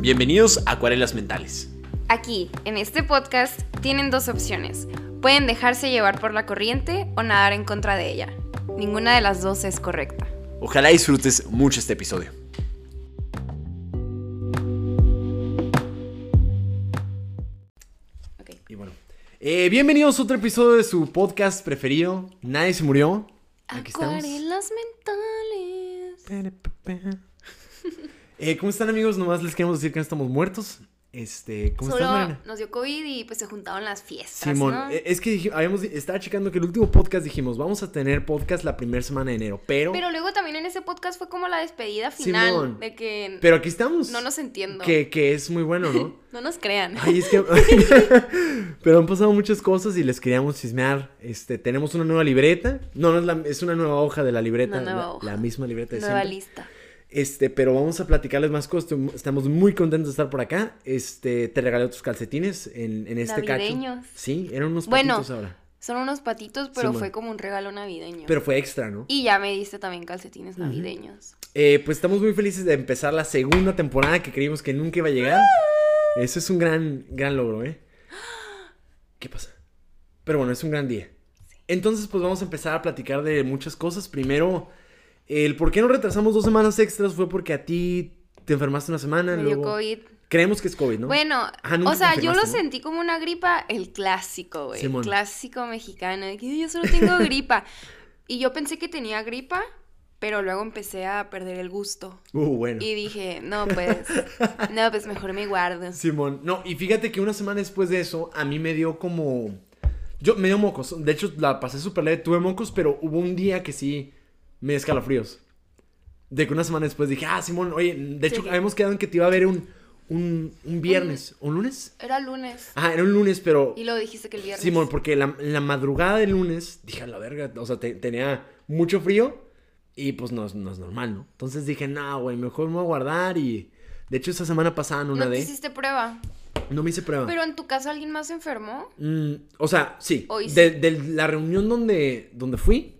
Bienvenidos a Acuarelas Mentales. Aquí, en este podcast, tienen dos opciones. Pueden dejarse llevar por la corriente o nadar en contra de ella. Ninguna de las dos es correcta. Ojalá disfrutes mucho este episodio. Y bueno, eh, bienvenidos a otro episodio de su podcast preferido. Nadie se murió. Aquí estamos. Acuarelas mentales. Eh, ¿Cómo están amigos? Nomás les queremos decir que no estamos muertos. Este, ¿cómo Solo estás, Mariana? nos dio COVID y pues se juntaron las fiestas, Simón, ¿no? eh, es que habíamos, estaba checando que el último podcast dijimos, vamos a tener podcast la primera semana de enero, pero, pero, Pero luego también en ese podcast fue como la despedida final Simón. de que aquí estamos. no nos entiendo. Que, que es muy bueno, ¿no? No nos crean. Ay, es que... Pero han pasado muchas cosas y les queríamos chismear. Este, tenemos una nueva libreta. No, no es, la- es una nueva hoja de la libreta. Una nueva la, hoja. la misma libreta de Nueva siempre. lista. Este, pero vamos a platicarles más cosas. Estamos muy contentos de estar por acá. Este, te regalé otros calcetines en, en este Navideños. cacho. Sí, eran unos Bueno. patitos ahora. Son unos patitos, pero fue como un regalo navideño. Pero fue extra, ¿no? Y ya me diste también calcetines navideños. Eh, pues estamos muy felices de empezar la segunda temporada que creímos que nunca iba a llegar. Eso es un gran, gran logro, ¿eh? ¿Qué pasa? Pero bueno, es un gran día. Entonces, pues vamos a empezar a platicar de muchas cosas. Primero, el por qué nos retrasamos dos semanas extras fue porque a ti te enfermaste una semana. Me dio COVID. Creemos que es COVID, ¿no? Bueno, Ajá, nunca o sea, yo lo ¿no? sentí como una gripa, el clásico, güey. El clásico mexicano. yo solo tengo gripa. Y yo pensé que tenía gripa, pero luego empecé a perder el gusto. Uh, bueno. Y dije, no, pues, no, pues mejor me guardo. Simón, no, y fíjate que una semana después de eso, a mí me dio como. Yo me dio mocos. De hecho, la pasé súper leve, tuve mocos, pero hubo un día que sí me escalofríos. De que una semana después dije, ah, Simón, oye, de hecho, Sí. habíamos quedado en que te iba a ver un, un, un viernes. ¿Un lunes? Era lunes. Ajá, era un lunes, pero. Y luego dijiste que el viernes. Simón, porque la, la madrugada del lunes, dije, a la verga, o sea, te- tenía mucho frío y pues no, es- no es normal, ¿no? Entonces dije, no, güey, mejor me voy a guardar y. De hecho, esa semana pasada no ¿No te nadé. hiciste prueba? No me hice prueba. ¿Pero en tu casa alguien más se enfermó? Mm, o sea, sí. Hoy sí. De, de la reunión donde, donde fui,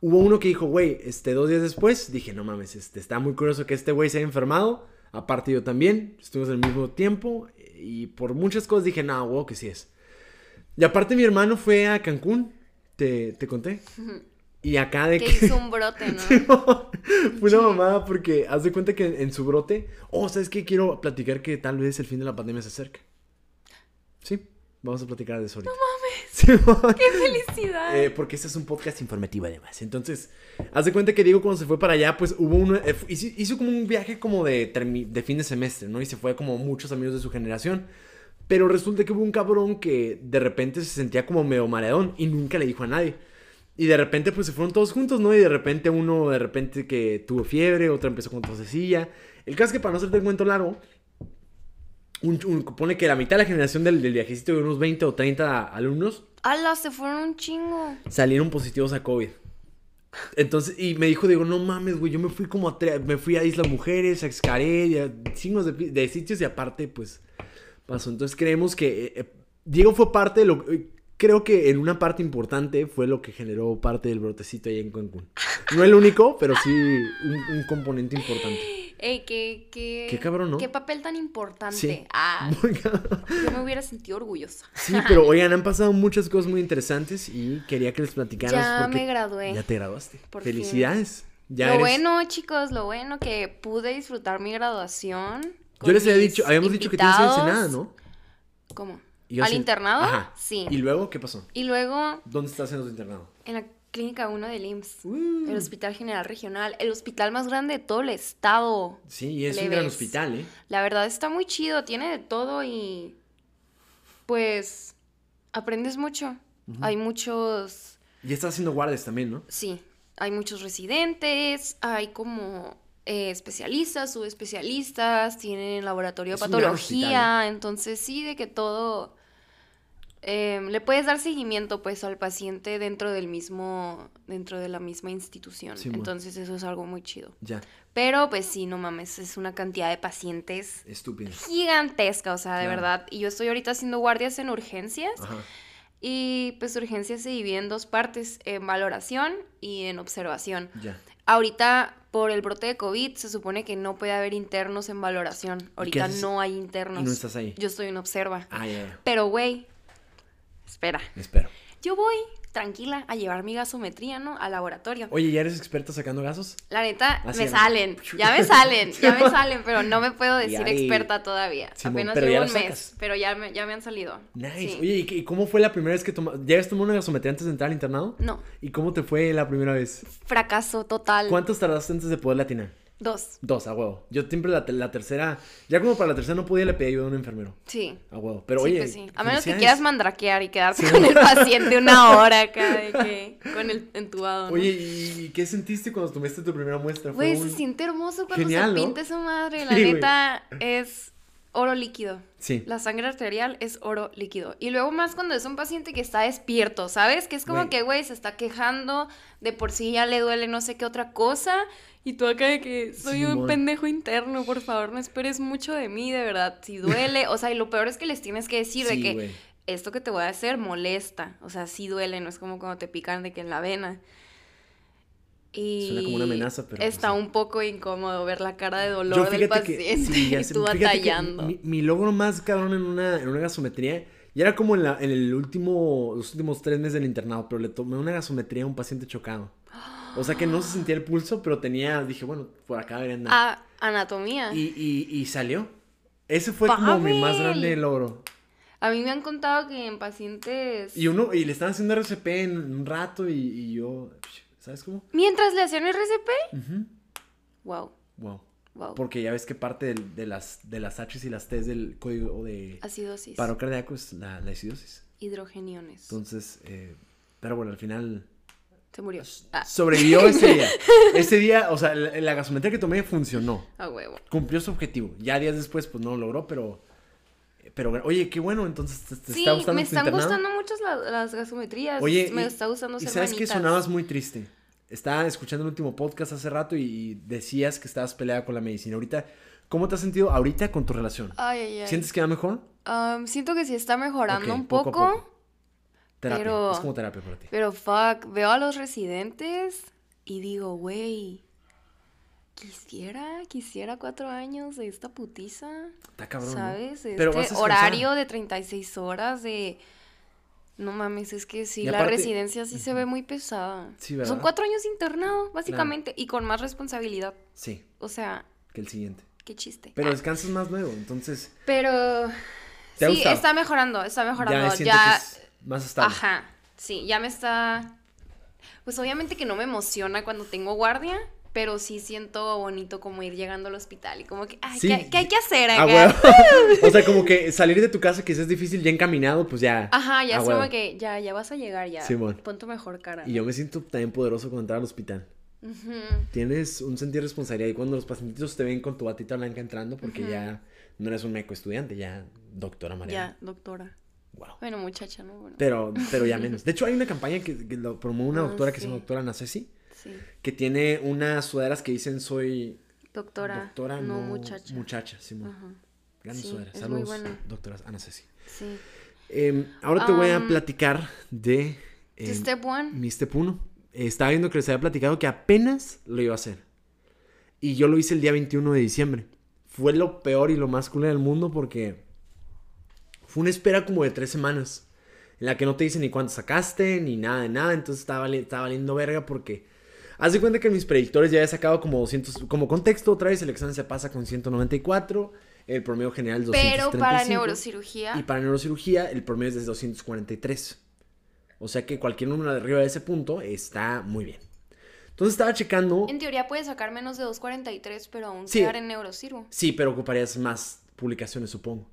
hubo uno que dijo, güey, este, dos días después, dije, no mames, este, está muy curioso que este güey se haya enfermado. Aparte yo también, estuvimos al mismo tiempo. Y por muchas cosas dije, no, güey, que sí es. Y aparte mi hermano fue a Cancún, te, te conté. Y acá de Que que... hizo un brote, ¿no? Fue una mamada porque haz de cuenta que en su brote. Oh, ¿sabes qué? Quiero platicar que tal vez el fin de la pandemia se acerca. Sí, vamos a platicar de eso ahorita. No mames. ¡Qué felicidad! Eh, porque este es un podcast informativo además. Entonces, haz de cuenta que Diego cuando se fue para allá, pues hubo uno, eh, hizo, hizo como un viaje como de, de fin de semestre, ¿no? Y se fue como muchos amigos de su generación. Pero resulta que hubo un cabrón que de repente se sentía como medio mareadón y nunca le dijo a nadie. Y de repente pues se fueron todos juntos, ¿no? Y de repente uno de repente que tuvo fiebre, otro empezó con tosecilla. El caso es que para no hacerte el cuento largo, un, un- pone que la mitad de la generación del, del viajecito de unos 20 o 30 alumnos ¡Hala! Se fueron un chingo. salieron positivos a COVID. Entonces, y me dijo, digo, no mames, güey, yo me fui como a, me fui a Islas Mujeres, a Xcaret, a chingos de sitios y aparte, pues, pasó. Entonces creemos que eh, eh, Diego fue parte de lo eh, creo que en una parte importante fue lo que generó parte del brotecito ahí en Cancún. No el único, pero sí un, un componente importante. Ey, qué, qué... Qué cabrón, ¿no? Qué papel tan importante. Sí. Ah, yo me hubiera sentido orgullosa. Sí, pero oigan, han pasado muchas cosas muy interesantes y quería que les platicaras Ya porque me gradué. ya te graduaste. Por. Felicidades. Ya lo eres- bueno, chicos, lo bueno que pude disfrutar mi graduación. Yo les había dicho, habíamos dicho que tienes. Ensenada, ¿no? ¿Cómo? ¿Al internado? Ajá. Sí. ¿Y luego qué pasó? Y luego ¿Dónde estás en tu internado? en la clínica 1 del IMSS, Uh. el Hospital General Regional, el hospital más grande de todo el estado. Sí, y es un gran hospital, ¿eh? La verdad está muy chido, tiene de todo y pues aprendes mucho. Hay muchos, Y estás haciendo guardias también, ¿no? sí, hay muchos residentes, hay como eh, especialistas, subespecialistas, tienen laboratorio de Es patología, hospital, ¿eh? entonces sí, de que todo em, le puedes dar seguimiento pues al paciente dentro del mismo, dentro de la misma institución. Entonces eso es algo muy chido. Ya, Pero pues sí, no mames, es una cantidad de pacientes estúpido. gigantesca, o sea, de Claro. verdad. Y yo estoy ahorita haciendo guardias en urgencias. Ajá. Y pues urgencias se divide en dos partes, en valoración y en observación. Ya. Ahorita por el brote de COVID se supone que no puede haber internos en valoración. Ahorita no hay internos. Y no estás ahí. Yo estoy en observa. Ah, ya. Pero, güey, espera. Espero. Yo voy tranquila a llevar mi gasometría, ¿no? Al laboratorio. Oye, ¿ya eres experta sacando gasos? La neta, Así me salen, ya me salen, ya me salen, pero no me puedo decir ahí- experta todavía. Apenas llevo un mes, pero ya me, ya me han salido. Nice. Sí. Oye, ¿y, qué- y cómo fue la primera vez que tomaste? ¿Ya habías tomado una gasometría antes de entrar al internado? No, ¿Y cómo te fue la primera vez? fracaso total. ¿Cuántos tardaste antes de poder latinar? Dos, Dos, a huevo. Yo siempre la, te- la tercera, ya como para la tercera no podía, le pedí ayuda a un enfermero. sí. A huevo. Pero sí, oye, pues sí. A menos que quieras mandraquear y quedarte Sí. con el paciente una hora acá de que con el entubado. ¿no? Oye, ¿y qué sentiste cuando tomaste tu primera muestra? Güey, se siente hermoso cuando Genial, se ¿no? pinta esa madre. La neta es oro líquido. Sí. La sangre arterial es oro líquido. Y luego más cuando es un paciente que está despierto, ¿sabes? Que es como que, güey, se está quejando, de por sí ya le duele no sé qué otra cosa. Y tú acá de que soy un pendejo interno, por favor, no esperes mucho de mí, de verdad. Si duele, o sea, y lo peor es que les tienes que decir de que esto que te voy a hacer molesta. O sea, sí duele, no es como cuando te pican de que en la vena. Y Suena como una amenaza, pero, está un poco incómodo ver la cara de dolor del que, paciente sí, y tú batallando. mi, mi logro más cabrón en una, en una gasometría, y era como en, la, en el último, los últimos tres meses del internado, pero le tomé una gasometría a un paciente chocado. O sea que no se sentía el pulso, pero tenía, dije, bueno, por acá debería andar. Ah, anatomía. Y, y, y salió. Ese fue como mi más grande logro. A mí me han contado que en pacientes... Y uno, y le estaban haciendo RCP en un rato y, y yo, ¿sabes cómo? Mientras le hacían RCP. Ujú. Wow, Wow. wow. Porque ya ves que parte de, las, de las H's y las T's del código de Acidosis. paro cardíaco es la, la acidosis. Hidrogeniones. Entonces, eh, pero bueno, al final Se murió. Ah, sobrevivió ese día. Ese día, o sea, la, la gasometría que tomé funcionó. a huevo. Cumplió su objetivo. Ya días después, pues no lo logró, pero. Pero, oye, qué bueno, entonces te, te Sí, está gustando me están gustando mucho la- las gasometrías. Oye, me y- está gustando Y sabes que sonabas muy triste. Estaba escuchando el último podcast hace rato y, y decías que estabas peleada con la medicina. Ahorita, ¿cómo te has sentido ahorita con tu relación? Ay, ay, ay. ¿Sientes que va mejor? Am, siento que sí está mejorando un poco. poco. Terapia. Pero- Es como terapia para ti. Pero fuck, veo a los residentes y digo, güey, quisiera, quisiera cuatro años de esta putiza. Está cabrón. ¿no? ¿Sabes? Este horario de 36 horas de... No mames, es que sí, la residencia sí se ve muy pesada. Sí, ¿verdad? Son cuatro años internado, básicamente, y con más responsabilidad. Sí, O sea, que el siguiente. qué chiste. Pero Ah, descansas más nuevo, entonces Pero... ¿Te ha Sí, gustado? está mejorando, está mejorando. ya Ya, más estable. Ajá, sí, ya me está... Pues obviamente que no me emociona cuando tengo guardia, pero sí siento bonito como ir llegando al hospital y como que, ay, Sí, ¿qué, qué hay que hacer Ah, acá? huevo. o sea, como que salir de tu casa quizás es difícil, ya encaminado, pues ya. Ajá, ya Ah, es como que ya, ya vas a llegar, ya. Simón. Pon tu mejor cara. Y yo me siento también poderoso cuando entrar al hospital. Ujú. Tienes un sentido de responsabilidad y cuando los pacientitos te ven con tu batita blanca entrando, porque ya no eres un meco estudiante, ya doctora María. Ya, doctora. Wow. Bueno, muchacha, ¿no? Bueno, Pero, pero ya menos. De hecho, hay una campaña que, que lo promueve una Ah, doctora que se llama doctora Nacesi, sí. que tiene unas sudaderas que dicen soy Doctora, doctora, no, no, muchacha. muchacha, Simón. Ajá. Grandes Sí, sudaderas. Saludos, doctora Anacesi. Sí. Em, ahora te voy a Am, platicar de ¿Tu em, step one? mi step 1. estaba viendo que les había platicado que apenas lo iba a hacer. Y yo lo hice el día 21 de diciembre. Fue lo peor y lo más cool del mundo porque fue una espera como de tres semanas. En la que no te dicen ni cuánto sacaste, ni nada de nada. Entonces estaba, estaba valiendo verga porque... Haz de cuenta que mis predictores ya había sacado como 200... Como contexto, otra vez el examen se pasa con 194. El promedio general es 235. Pero para neurocirugía. Y para neurocirugía el promedio es de 243. O sea que cualquier número de arriba de ese punto está muy bien. Entonces estaba checando. En teoría puedes sacar menos de 2.43, pero aún Sí. quedar en neurocirugía. Sí, pero ocuparías más publicaciones, supongo.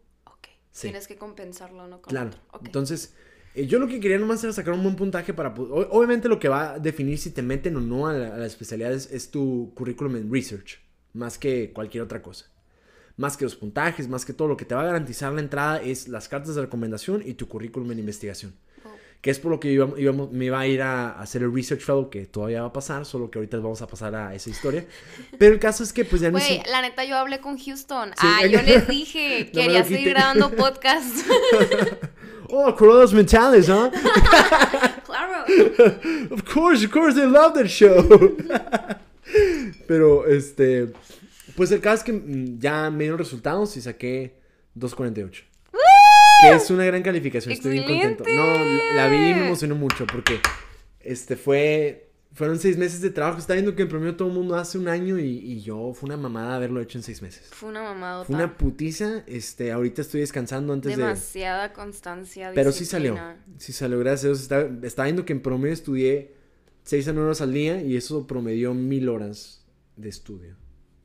Sí. Tienes que compensarlo, ¿no? Con Claro. otro. Entonces, eh, yo lo que quería nomás era sacar un buen puntaje para... pu- o- Obviamente lo que va a definir si te meten o no a la, a la especialidad es, es tu currículum en research. Más que cualquier otra cosa. Más que los puntajes, más que todo. Lo que te va a garantizar la entrada es las cartas de recomendación y tu currículum en investigación. Oh. Que es por lo que iba- me iba a ir a, a hacer el Research Fellow, que todavía va a pasar, solo que ahorita vamos a pasar a esa historia. Pero el caso es que pues ya no Güey, la neta, yo hablé con Houston. Sí. ah, yo les dije, No quería seguir grabando podcast. Oh, coronas mentales, ¿ah? claro. Of course, of course, they love that show. Pero, este, pues el caso es que mm, ya me dieron resultados y saqué 2.48. Que es una gran calificación, estoy bien contento. No, la- vi y me emocionó mucho porque, este, fue, fueron seis meses de trabajo. Está viendo que en promedio todo el mundo hace un año y, y yo, fue una mamada haberlo hecho en seis meses. Fue una mamada. Fue una putiza, este, ahorita estoy descansando antes de... Demasiada constancia. Pero sí salió. Sí salió, gracias a Dios. Está, está viendo que en promedio estudié 6 a 9 horas al día y eso promedió mil horas de estudio.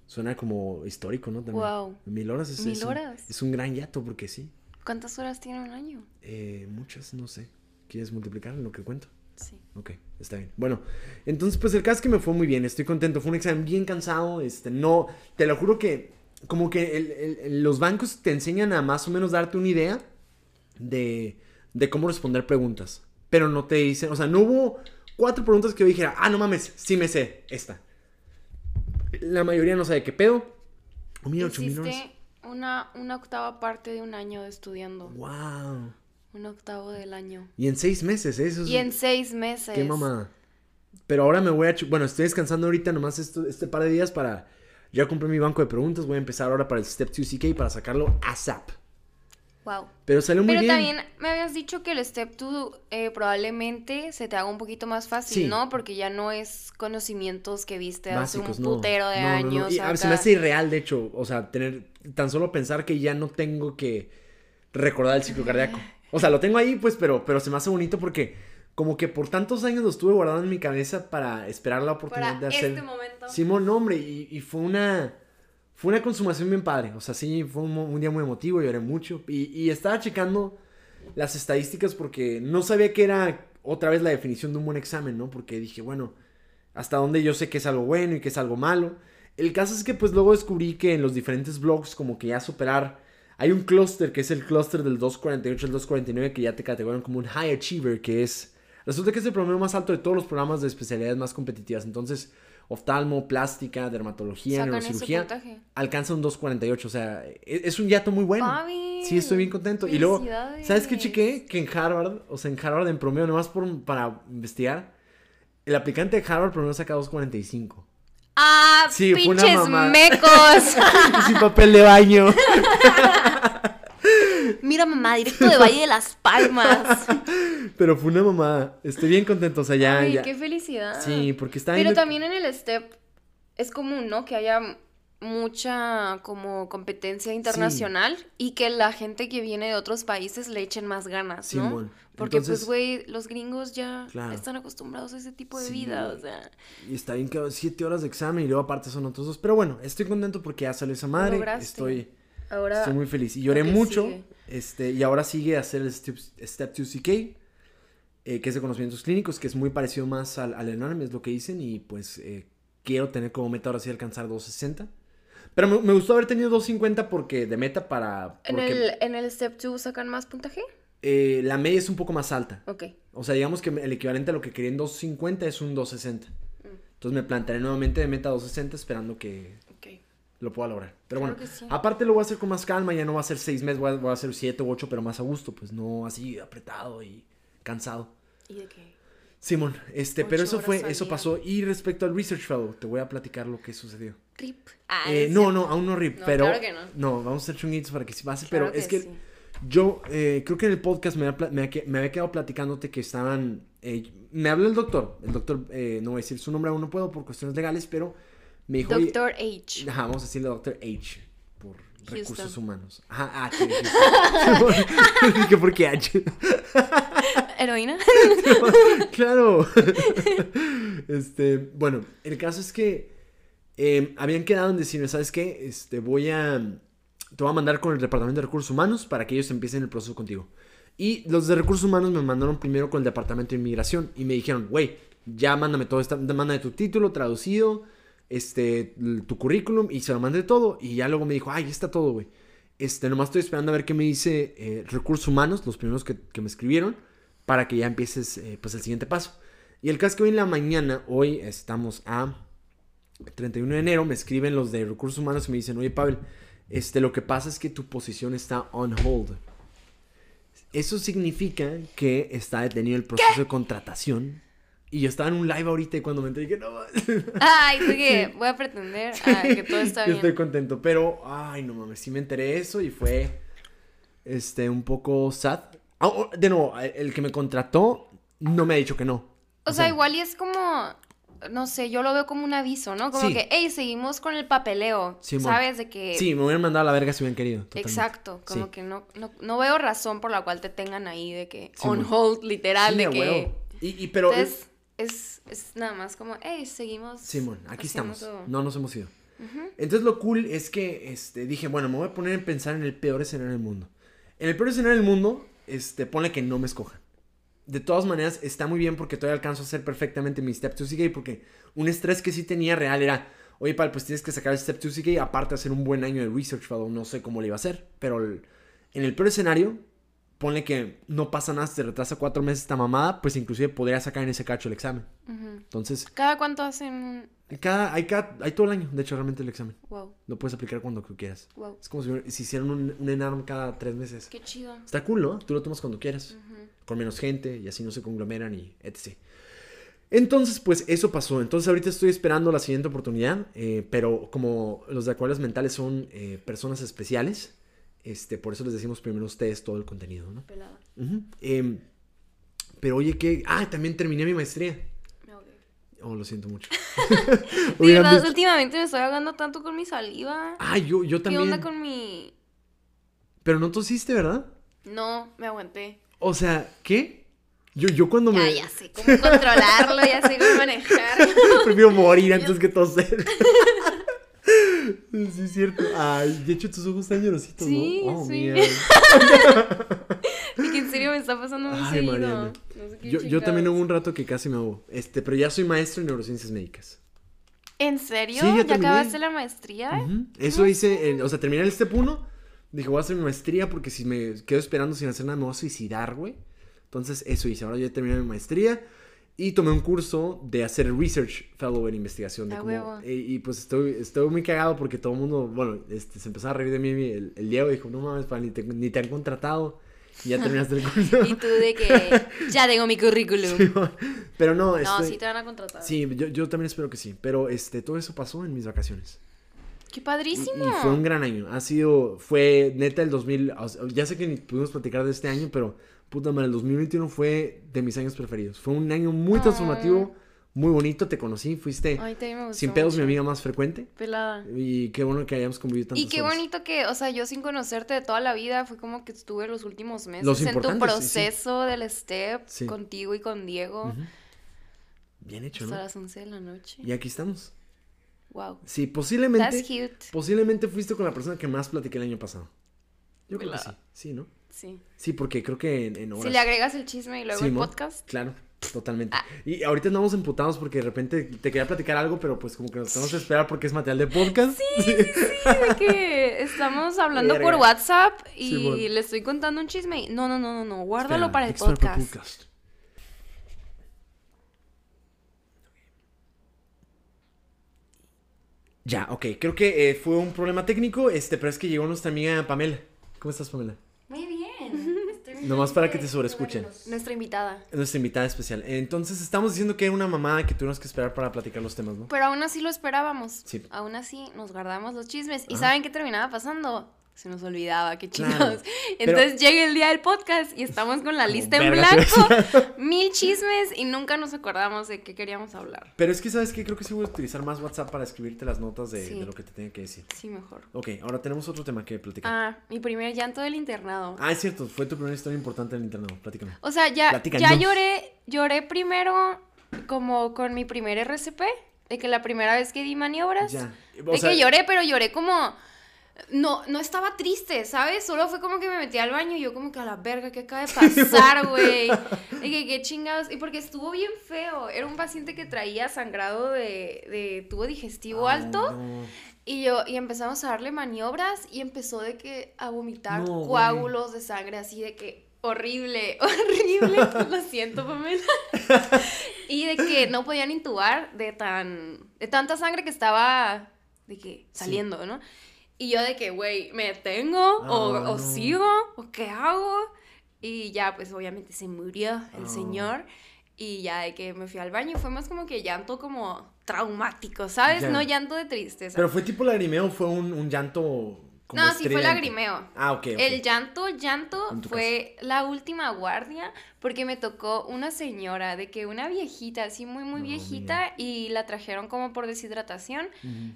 Suena como histórico, ¿no? También. Wow. Mil horas es, Mil horas. es un gran yato porque sí. ¿Cuántas horas tiene un año? Eh, muchas, no sé. ¿Quieres multiplicar en lo que cuento? Sí. Ok, está bien. Bueno, entonces pues el caso es que me fue muy bien, estoy contento. Fue un examen bien cansado, este, no, te lo juro que como que el- el- el- los bancos te enseñan a más o menos darte una idea de, de cómo responder preguntas. Pero no te dicen, o sea, no hubo cuatro preguntas que yo dijera, ah, no mames, sí me sé esta. La mayoría no sabe qué pedo. Oh, mira, ocho mil horas. Una, una octava parte de un año de estudiando. Wow. Un octavo del año. Y en seis meses, ¿eh? eso es... Y en seis meses. Qué mamada. Pero ahora me voy a... Bueno, estoy descansando ahorita nomás esto- este par de días para... Ya compré mi banco de preguntas. Voy a empezar ahora para el Step 2 CK para sacarlo ASAP. Wow. Pero salió muy Pero bien. también me habías dicho que el Step 2 eh, probablemente se te haga un poquito más fácil, Sí. ¿no? Porque ya no es conocimientos que viste Básicos, hace un no. putero de No, no, no. años. Y, a ver, se me hace irreal, de hecho. O sea, tener... Tan solo pensar que ya no tengo que recordar el ciclo cardíaco. O sea, lo tengo ahí, pues, pero, pero se me hace bonito porque... Como que por tantos años lo estuve guardando en mi cabeza para esperar la oportunidad Para de hacer... este momento. Simón, hombre, y, y fue una. Fue una consumación bien padre. O sea, sí, fue un, día muy emotivo, lloré mucho. Y, y estaba checando las estadísticas porque no sabía que era otra vez la definición de un buen examen, ¿no? Porque dije, bueno, hasta dónde yo sé que es algo bueno y que es algo malo. El caso es que pues luego descubrí que en los diferentes blogs como que ya superar... Hay un clúster que es el clúster del 248 al 249 que ya te categorizan como un high achiever, que es... Resulta que es el promedio más alto de todos los programas de especialidades más competitivas. Entonces, oftalmo, plástica, dermatología, Sacan neurocirugía, alcanza un 248. O sea, e- es, un yato muy bueno. Papi, Sí, estoy bien contento. Y luego. ¿sabes qué chequé? Que en Harvard, o sea, en Harvard en promedio, nomás por, para investigar, el aplicante de Harvard promedio saca 245. ¡Ah, Sí, fue una pinches mecos! Sin papel de baño. Mira, mamá, directo de Valle de las Palmas. Pero fue una mamada. Estoy bien contento. O sea, ya. Ay, ya. qué felicidad. Sí, porque está Pero también en el STEP es común, ¿no? Que haya mucha como competencia internacional y que la gente que viene de otros países le echen más ganas, ¿no? Simón. Porque Entonces- pues, güey, los gringos ya Claro. están acostumbrados a ese tipo de Sí, vida, o sea, Y está bien que siete horas de examen y luego aparte son otros dos. Pero bueno, estoy contento porque ya salió esa madre. lograste. Estoy, ahora estoy muy feliz. Y lloré mucho. sigue. Este, y ahora sigue a hacer el Step, Step 2 CK. eh, que es de conocimientos clínicos, que es muy parecido más al, al enorme, es lo que dicen. Y pues eh, quiero tener como meta ahora sí alcanzar 260. Pero me, me gustó haber tenido 250 porque de meta para... ¿En el, ¿En el Step 2 sacan más puntaje? eh, la media es un poco más alta. Ok. O sea, digamos que el equivalente a lo que quería en 250 es un 260. Mm. Entonces me plantearé nuevamente de meta 260 esperando que. Lo pueda lograr. Pero Claro bueno, sí. aparte lo voy a hacer con más calma, ya no va a ser seis meses, voy a, voy a hacer siete u ocho, pero más a gusto, pues no así apretado y cansado. ¿Y de qué? Simón, este, pero eso fue, eso día. pasó. Y respecto al Research Fellow, te voy a platicar lo que sucedió. RIP. Ah, Eh, no, no, aún no RIP, No, pero... claro que no. vamos a hacer chunguitos para que sí pase, Claro pero es que sí. yo eh, creo que en el podcast me había, me me había quedado platicándote que estaban... eh, me habló el doctor, el doctor, eh, no voy a decir su nombre aún no puedo por cuestiones legales, pero me dijo... "Oye, Doctor H. Ajá, vamos a decirle Doctor H por recursos humanos. Ajá, H. Dije, ¿por qué H? ¿Heroína? claro. este, bueno, el caso es que eh, habían quedado en decirme, ¿sabes qué? Este, voy a... Te voy a mandar con el Departamento de Recursos Humanos para que ellos empiecen el proceso contigo. Y los de Recursos Humanos me mandaron primero con el Departamento de Inmigración y me dijeron, güey, ya mándame todo, esta, mándame tu título traducido, este, tu currículum y se lo mandé todo. Y ya luego me dijo, ay, ya está todo, güey. Este, nomás estoy esperando a ver qué me dice eh, Recursos Humanos, los primeros que, que me escribieron, para que ya empieces, eh, pues, el siguiente paso. Y el caso es que hoy en la mañana, hoy estamos a 31 de enero, me escriben los de Recursos Humanos y me dicen, oye, Pavel, este, lo que pasa es que tu posición está on hold. Eso significa que está detenido el proceso de contratación Y yo estaba en un live ahorita y cuando me enteré dije, no, Ay, que voy a pretender ah, que todo está yo bien. estoy contento, pero, ay, no mames, sí me enteré eso y fue, este, un poco sad. Ah, oh, de nuevo, el que me contrató no me ha dicho que no. O, sea, igual y es como, no sé, yo lo veo como un aviso, ¿no? Como Sí. que, hey, seguimos con el papeleo, Simón. ¿sabes? De que... Sí, me hubieran mandado a la verga si hubieran querido. totalmente. Exacto, como Sí. que no, no, no veo razón por la cual te tengan ahí de que Sí, on hold, literal, Sí, de que... Y, y pero... Entonces, es, es nada más como, hey, seguimos... Simón, aquí estamos. todo". No nos hemos ido. Entonces lo cool es que este, dije, bueno, me voy a poner a pensar en el peor escenario del mundo. En el peor escenario del mundo, este, ponle que no me escojan. De todas maneras, está muy bien porque todavía alcanzo a hacer perfectamente mi Step 2 CK porque un estrés que sí tenía real era, oye, pal, pues tienes que sacar el Step 2 CK aparte de hacer un buen año de Research Fellow, no sé cómo le iba a hacer, pero el- en el peor escenario, ponle que no pasa nada, se te retrasa cuatro meses esta mamada, pues inclusive podría sacar en ese cacho el examen. Ujú. Entonces, ¿Cada cuánto hacen cada, hay, cada, hay todo el año, de hecho, realmente el examen. Wow, Lo puedes aplicar cuando tú quieras. wow. Es como si, si hicieran un, un ENARM cada tres meses. Qué chido. Está cool, ¿no? Tú lo tomas cuando quieras. Ujú. Con menos gente y así no se conglomeran y etc. Entonces, pues eso pasó. Entonces ahorita estoy esperando la siguiente oportunidad. eh, pero como los de acuarios mentales son eh, personas especiales, este, por eso les decimos primero ustedes todo el contenido, ¿no? Pelada. Em, pero oye, que... Ah, también terminé mi maestría. Me ahogué. Oh, lo siento mucho. De verdad, visto- últimamente me estoy ahogando tanto con mi saliva. Ah, yo, yo ¿Qué también. onda con mi...? Pero no tosiste, ¿verdad? No, me aguanté. O sea, ¿qué? Yo, yo cuando Ya, me... ya sé cómo controlarlo, ya sé cómo manejar. Prefiero morir antes que toser. sí, es cierto. Ay, de hecho tus ojos están llorositos, Sí, ¿no? Oh, sí. que en serio me está pasando muy Ay, seguido. Mariana. No sé qué Yo, yo también hubo un rato que casi me ahogo. Este, pero ya soy maestro en neurociencias médicas. ¿En serio? Sí, ya ¿Ya, acabaste la maestría? Ujú. Eso hice, en- o sea, terminé el step 1. Dije, voy a hacer mi maestría porque si me quedo esperando sin hacer nada me voy a suicidar, güey. Entonces, eso hice. Ahora ya terminé mi maestría y tomé un curso de hacer research fellow en investigación. De cómo- y, y, pues estoy, estoy muy cagado porque todo el mundo, bueno, este, se empezó a reír de mí. El, el Diego dijo, no mames, pa, ni te, ni te han contratado. Y ya terminaste el curso. Y tú de que ya tengo mi currículum. Pero no, No, estoy- sí te van a contratar. Sí, yo, yo también espero que sí. Pero este, todo eso pasó en mis vacaciones. ¡Qué Y, padrísimo! y fue un gran año. Ha sido, fue neta el 2000. o sea, ya sé que ni pudimos platicar de este año, pero puta madre, el 2021 fue de mis años preferidos. Fue un año muy transformativo, muy bonito. Te conocí, fuiste Ay, sin pedos mi amiga más frecuente. Pelada. Y qué bueno que hayamos convivido tantas Y qué horas. bonito que, o sea, yo sin conocerte de toda la vida, fue como que estuve los últimos meses Los en tu importantes, sí, sí. proceso del step Sí. contigo y con Diego. Bien hecho, hasta ¿no? las 11 de la noche. Y aquí estamos. Wow. Sí, posiblemente. That's cute. Posiblemente fuiste con la persona que más platiqué el año pasado. Yo creo que sí. Sí, ¿no? Sí. Sí, porque creo que en, en horas. Si le agregas el chisme y luego Sí, el podcast. Claro, totalmente. Ah. Y ahorita andamos emputados porque de repente te quería platicar algo, pero pues como que nos tenemos que esperar porque es material de podcast. Sí, Sí, de que estamos hablando por. WhatsApp y le estoy contando un chisme. y, No, no, no, no, no, guárdalo para el Espera, para el podcast. Ya, ok. Creo que eh, fue un problema técnico, este, pero es que llegó nuestra amiga Pamela. ¿Cómo estás, Pamela? Muy bien. Estoy muy Nomás para que te sobreescuchen. Nuestra invitada. Es nuestra invitada especial. Entonces, estamos diciendo que era una mamada que tuvimos que esperar para platicar los temas, ¿no? Pero aún así lo esperábamos. Sí. Aún así nos guardamos los chismes. ¿Y saben qué terminaba pasando? Se nos olvidaba, qué Claro. chingados. Pero- Entonces llega el día del podcast y estamos con la lista en blanco, mil chismes y nunca nos acordamos de qué queríamos hablar. Pero es que, ¿sabes qué? Creo que sí voy a utilizar más WhatsApp para escribirte las notas de, Sí. de lo que te tenía que decir. Sí, mejor. Ok, ahora tenemos otro tema que platicar. Ah, mi primer llanto del internado. Ah, es cierto, fue tu primera historia importante en el internado. Platícame. O sea, ya, Platícanos. ya lloré, lloré primero como con mi primer RCP, de que la primera vez que di maniobras, Ya. O de sea, que lloré, pero lloré como... No, no estaba triste, ¿sabes? Solo fue como que me metí al baño y yo como que a la verga, ¿qué acaba de pasar, güey? Y que qué chingados. Y porque estuvo bien feo. Era un paciente que traía sangrado de, de tubo digestivo ay, alto. no. Y yo, y empezamos a darle maniobras y empezó de que a vomitar No, coágulos de sangre así de que horrible, horrible, lo siento, Pamela. y de que no podían intubar de tan, de tanta sangre que estaba de que saliendo, ¿no? Y yo de que, güey, ¿me detengo? ¿O, Ah, o sigo? ¿O qué hago? Y ya, pues obviamente se murió el Ah. señor. Y ya de que me fui al baño, fue más como que llanto como traumático, ¿sabes? Ya. No llanto de tristeza. ¿Pero fue tipo lagrimeo o fue un, un llanto como no, sí fue lagrimeo. Ah, ok, ok. El llanto, llanto fue la última guardia porque me tocó una señora, de que una viejita, así muy, muy No, viejita, y la trajeron como por deshidratación,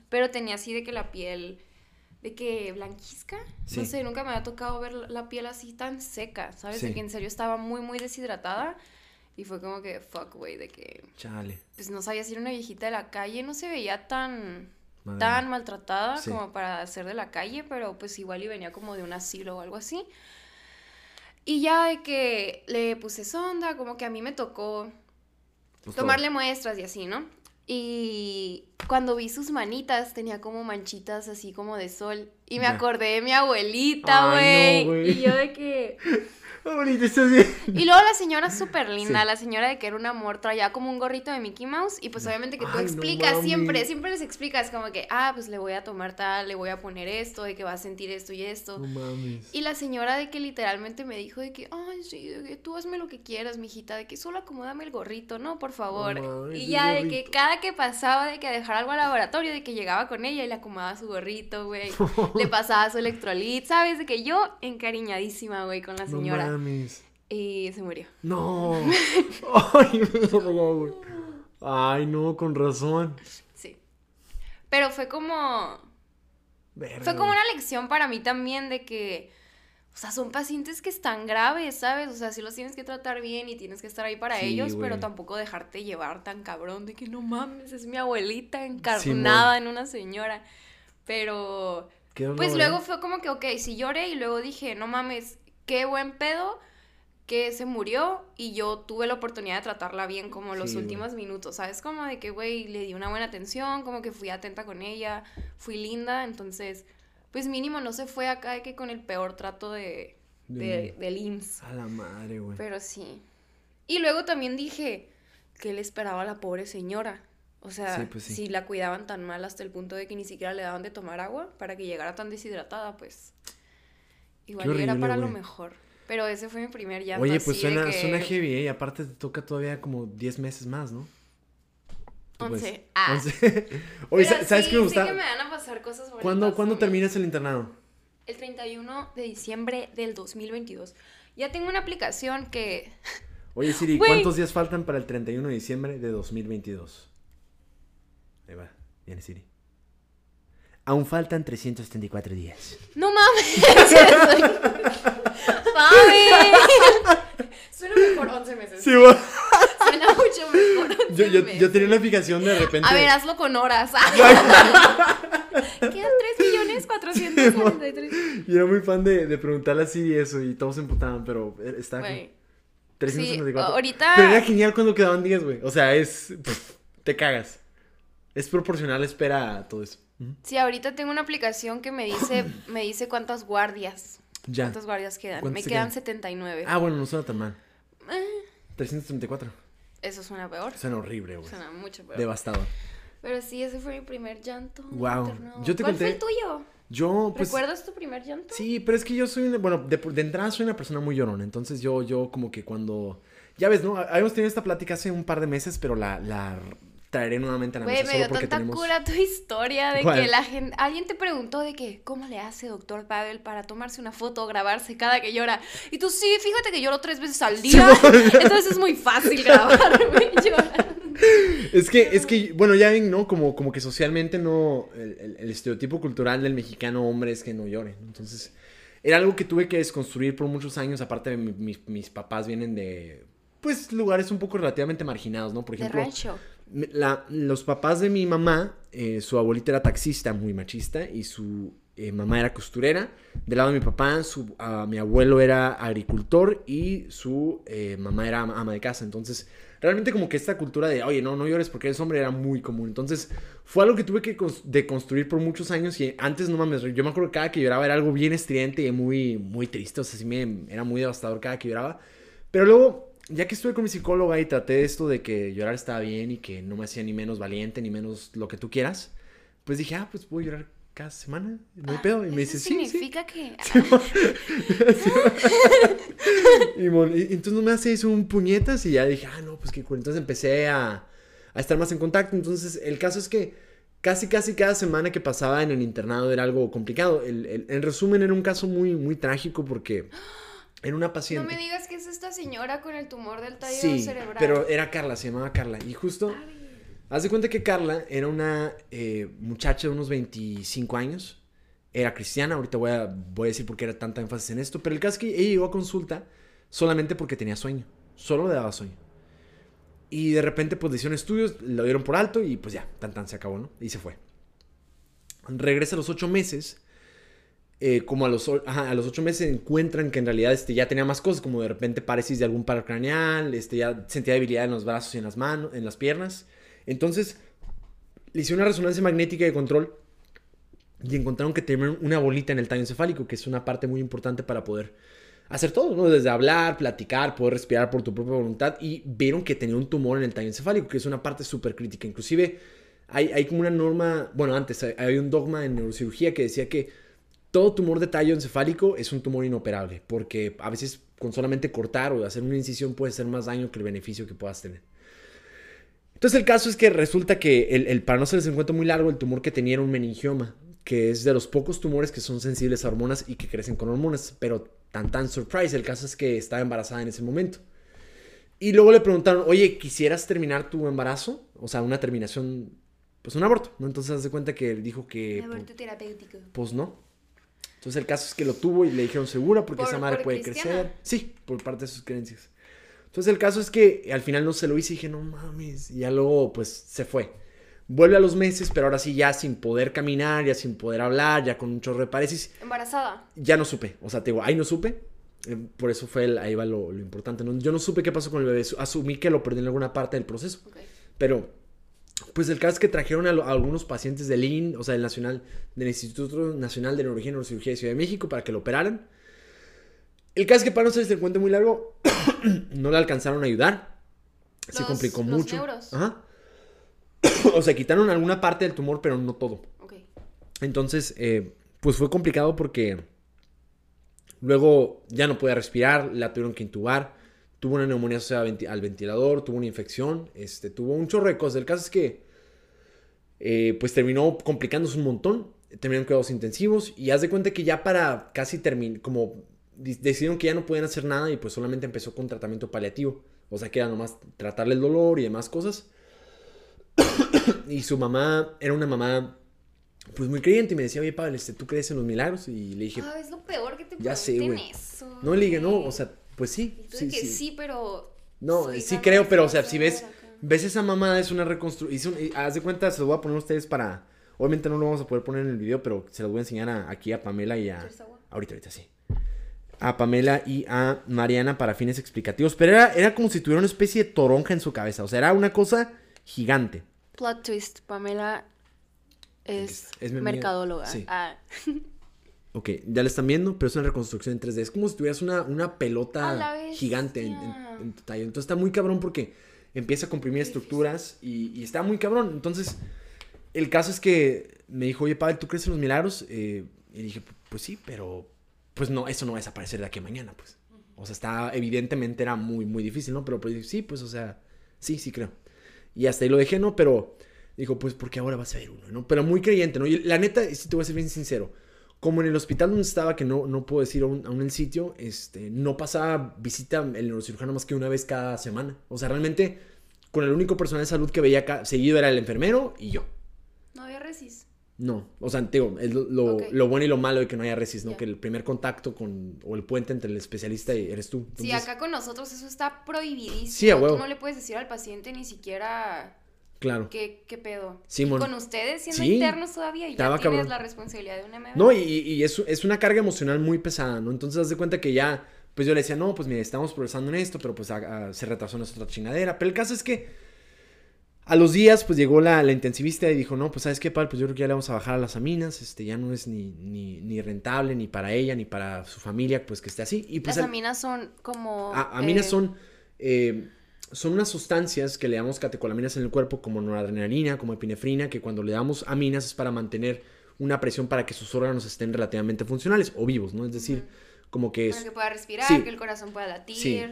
pero tenía así de que la piel, de que blanquizca. Sí. No sé, nunca me había tocado ver la piel así tan seca, ¿sabes? Sí. De que en serio estaba muy, muy deshidratada. Y fue como que, fuck, güey, de que, Chale. pues no sabía si era una viejita de la calle, no se veía tan, Madre tan maltratada Sí. como para ser de la calle, pero pues igual y venía como de un asilo o algo así. Y ya de que le puse sonda, como que a mí me tocó Pues tomarle muestras y así, ¿no? Y cuando vi sus manitas tenía como manchitas así como de sol. Y me acordé de mi abuelita, no, güey. y yo de que... Bonito, estás bien. Y luego la señora súper linda, Sí. la señora de que era un amor, traía como un gorrito de Mickey Mouse y pues obviamente que tú Ay, explicas siempre, siempre les explicas como que, ah, pues le voy a tomar tal, le voy a poner esto, de que va a sentir esto y esto. No mames. Y la señora de que literalmente me dijo de que, ay, sí, de que tú hazme lo que quieras, mijita, de que solo acomódame el gorrito, no, por favor. mames, y ya de que cada que pasaba de que dejar algo al laboratorio, de que llegaba con ella y le acomodaba su gorrito, güey. le pasaba su electrolit, ¿sabes? De que yo encariñadísima, güey, con la señora. No mames. y se murió. No. Ay, no, güey. Ay, no, con razón. Sí. Pero fue como. Verga, Fue como una lección para mí también de que. O sea, son pacientes que están graves, ¿sabes? O sea, sí los tienes que tratar bien y tienes que estar ahí para Sí, ellos, pero tampoco dejarte llevar tan cabrón de que no mames, es mi abuelita encarnada en una señora. Pero. Pues luego fue como que, ok, sí lloré y luego dije, no mames, qué buen pedo que se murió y yo tuve la oportunidad de tratarla bien como los Sí, últimos minutos, ¿sabes? Como de que, güey, le di una buena atención, como que fui atenta con ella, fui linda, entonces, pues mínimo no se fue acá de que con el peor trato de, De de, del IMSS, A la madre, güey. pero sí. Y luego también dije, ¿qué le esperaba a la pobre señora? O sea, Sí, pues sí. si la cuidaban tan mal hasta el punto de que ni siquiera le daban de tomar agua para que llegara tan deshidratada, pues igual y era horrible, para lo güey. mejor. Pero ese fue mi primer llanto. Oye, pues así de suena, que suena heavy, ¿eh? Y aparte te toca todavía como 10 meses más, ¿no? Tú, pues, Once. Ah. 11. Oye, Pero sa- ¿sabes sí, qué me gusta? que me van a pasar cosas bonitas. ¿Cuándo, ¿cuándo terminas el internado? El 31 de diciembre del 2022. Ya tengo una aplicación que... Oye, Siri, Güey. ¿cuántos días faltan para el 31 de diciembre de 2022? Ahí va, viene Siri. Aún faltan 334 días. ¡No mames! ¡Mami! Suena mejor 11 meses. Sí, va. Suena mucho mejor 11 Yo, yo, meses. yo tenía una fijación de repente. A ver, hazlo con horas. Quedan 3 millones 443. Yo era muy fan de, de preguntarle a Siri eso y todos se emputaban, pero está Güey. 364. Sí, ahorita- Pero era genial cuando quedaban días, güey. O sea, es. pff, te cagas. Es proporcional, espera a todo eso. Sí, ahorita tengo una aplicación que me dice, me dice cuántas guardias. Ya. ¿Cuántas guardias quedan? ¿Cuántas Me quedan quedan? 79. Ah, bueno, no suena tan mal. Eh, 334. eso suena peor. Suena horrible, güey. Suena mucho peor. Devastador. Pero sí, ese fue mi primer llanto. internado. Yo te ¿Cuál conté- fue el tuyo? Yo, pues. ¿Recuerdas tu primer llanto? Sí, pero es que yo soy una, bueno, de, de entrada soy una persona muy llorona, entonces yo, yo como que cuando, ya ves, ¿no? Habíamos tenido esta plática hace un par de meses, pero la, la traeré nuevamente a la Güey, mesa me solo dio porque tanta tenemos... cura tu historia de ¿Cuál? que la gente, alguien te preguntó de que, ¿cómo le hace doctor Pavel para tomarse una foto o grabarse cada que llora? Y tú, sí, fíjate que lloro tres veces al día, entonces es muy fácil grabarme llorando. Es que, es que, bueno, ya ven, ¿no? Como, como que socialmente no, el, el- el estereotipo cultural del mexicano hombre es que no llore. Entonces, era algo que tuve que desconstruir por muchos años, aparte de mi- mis, mis papás vienen de, pues, lugares un poco relativamente marginados, ¿no? Por De ejemplo... rancho. Los papás de mi mamá, eh, su abuelita era taxista, muy machista, y su eh, mamá era costurera. Del lado de mi papá, su, mi abuelo era agricultor y su eh, mamá era ama de casa. Entonces, realmente como que esta cultura de, oye, no, no llores porque eres hombre, era muy común. Entonces, fue algo que tuve que cons- deconstruir por muchos años y antes, no mames, yo me acuerdo que cada que lloraba era algo bien estridente y muy, muy triste, o sea, sí me, era muy devastador cada que lloraba. Pero luego, ya que estuve con mi psicóloga y traté esto de que llorar estaba bien y que no me hacía ni menos valiente ni menos lo que tú quieras, pues dije, ah, pues puedo llorar cada semana, no hay pedo. Y me dice, sí, sí. significa que... Y, mon- y entonces no me hace eso un puñetas y ya dije, ah, no, pues qué cool. Entonces empecé a, a estar más en contacto. Entonces el caso es que casi, casi cada semana que pasaba en el internado era algo complicado. El, el- en resumen, era un caso muy, muy trágico porque era una No paciente. me digas que es esta señora con el tumor del tallo Sí, cerebral. pero era Carla, se llamaba Carla. Y justo, haz de cuenta que Carla era una eh, muchacha de unos 25 años. Era cristiana, ahorita voy a, voy a decir por qué era tanta énfasis en esto. Pero el caso es que ella llegó a consulta solamente porque tenía sueño. Solo le daba sueño. Y de repente, pues le hicieron estudios, lo dieron por alto y pues ya, tan tan se acabó, ¿no? Y se fue. Regresa a los ocho meses. Eh, como a los, a los ocho meses encuentran que en realidad este, ya tenía más cosas, como de repente parálisis de algún paro craneal, este, ya sentía debilidad en los brazos y en las manos, en las piernas. Entonces, le hicieron una resonancia magnética de control y encontraron que tenían una bolita en el tallo encefálico, que es una parte muy importante para poder hacer todo, ¿no? Desde hablar, platicar, poder respirar por tu propia voluntad y vieron que tenía un tumor en el tallo encefálico, que es una parte súper crítica. Inclusive hay, hay como una norma, bueno, antes hay, hay un dogma en neurocirugía que decía que todo tumor de tallo encefálico es un tumor inoperable, porque a veces con solamente cortar o hacer una incisión puede hacer más daño que el beneficio que puedas tener. Entonces el caso es que resulta que, el, el- para no hacerles el cuento muy largo, el tumor que tenía era un meningioma, que es de los pocos tumores que son sensibles a hormonas y que crecen con hormonas, pero tan tan surprise, el caso es que estaba embarazada en ese momento. Y luego le preguntaron, oye, ¿quisieras terminar tu embarazo? O sea, una terminación, pues un aborto, ¿no? Entonces haz de cuenta que dijo que... Aborto pues, terapéutico. pues no. Entonces el caso es que lo tuvo y le dijeron segura porque Por- esa madre por puede cristiana. crecer. Sí, por parte de sus creencias. Entonces el caso es que al final no se lo hice y dije, no mames. Y ya luego pues se fue. Vuelve a los meses, pero ahora sí ya sin poder caminar, ya sin poder hablar, ya con un chorro de parálisis. Embarazada. Ya no supe. O sea, te digo, ahí no supe. Eh, Por eso fue el- ahí va lo, lo importante. ¿no? Yo no supe qué pasó con el bebé. Su- Asumí que lo perdí en alguna parte del proceso. Pero, pues el caso es que trajeron a, lo- a algunos pacientes del IN, o sea, del Nacional, del Instituto Nacional de Neurología y Neurocirugía de Ciudad de México para que lo operaran. El caso es que para no hacerles el cuento muy largo, no le alcanzaron a ayudar. Se Los- complicó los mucho. neuros. Ajá. o sea, quitaron alguna parte del tumor, pero no todo. Entonces, eh, pues fue complicado porque luego ya no podía respirar, la tuvieron que intubar, tuvo una neumonía asociada al ventilador, tuvo una infección, este, tuvo un chorro de cosas. El caso es que, eh, pues terminó complicándose un montón, terminaron cuidados intensivos y haz de cuenta que ya para casi terminar, como di- decidieron que ya no podían hacer nada y pues solamente empezó con tratamiento paliativo. O sea que era nomás tratarle el dolor y demás cosas. y su mamá era una mamá pues muy creyente y me decía, oye Pablo, este, ¿tú crees en los milagros? Y le dije, Ah, es lo peor que te Ya sé, güey. no, le dije, no, o sea, pues sí, Y tú sí, de que sí. sí, pero. No, sí creo, pero o sea, si ves, ves esa mamá es una reconstrucción, haz de cuenta, se lo voy a poner a ustedes para, obviamente no lo vamos a poder poner en el video, pero se los voy a enseñar a- aquí a Pamela y a, ahorita, ahorita sí, a Pamela y a Mariana para fines explicativos, pero era, era como si tuviera una especie de toronja en su cabeza, o sea, era una cosa gigante. Plot twist. Pamela es, Es mercadóloga. Sí. Ah. Ok, ya la están viendo, pero es una reconstrucción en 3D. Es como si tuvieras una, una pelota gigante en, en- en tu tallo. Entonces está muy cabrón porque empieza a comprimir estructuras y, y está muy cabrón. Entonces, el caso es que me dijo, oye, Pavel, ¿tú crees en los milagros? Eh, y dije, pues sí, pero pues no, eso no va a desaparecer de aquí a mañana, pues. O sea, está, evidentemente era muy, muy difícil, ¿no? Pero pues sí, pues, o sea, sí, sí creo. Y hasta ahí lo dejé, ¿no? Pero dijo, pues, porque ahora vas a ver uno, ¿no? Pero muy creyente, ¿no? Y la neta, si te voy a ser bien sincero, como en el hospital donde estaba, que no, no puedo decir aún, aún el sitio, este, no pasaba visita el neurocirujano más que una vez cada semana. O sea, realmente, con el único personal de salud que veía ca- seguido era el enfermero y yo. No había resis. No, o sea, digo, es lo, lo- Ok. lo bueno y lo malo de que no haya resis, ¿no? Ya. Que el primer contacto con, o el puente entre el especialista y eres tú. Sí, Entonces, acá con nosotros eso está prohibidísimo. Sí, a huevo. Tú no le puedes decir al paciente ni siquiera Claro. qué, qué pedo. Simón. Y con ustedes siendo Sí. internos todavía ya tienes cabrón. la responsabilidad de un MB. No, y, y es, es una carga emocional muy pesada, ¿no? Entonces, haz de cuenta que ya, pues yo le decía, no, pues mire, estamos progresando en esto, pero pues a- a- se retrasó nuestra otra chingadera. Pero el caso es que a los días, pues llegó la, la intensivista y dijo, no, pues sabes qué, Pal, pues yo creo que ya le vamos a bajar a las aminas, este, ya no es ni, ni, ni rentable, ni para ella, ni para su familia, pues que esté así. Y pues Las al- aminas son como. a- aminas eh, son, eh, son unas sustancias que le damos catecolaminas en el cuerpo, como noradrenalina, como epinefrina, que cuando le damos aminas es para mantener una presión para que sus órganos estén relativamente funcionales o vivos, ¿no? Es decir, como que Para es... que pueda respirar, Sí. que el corazón pueda latir. Sí.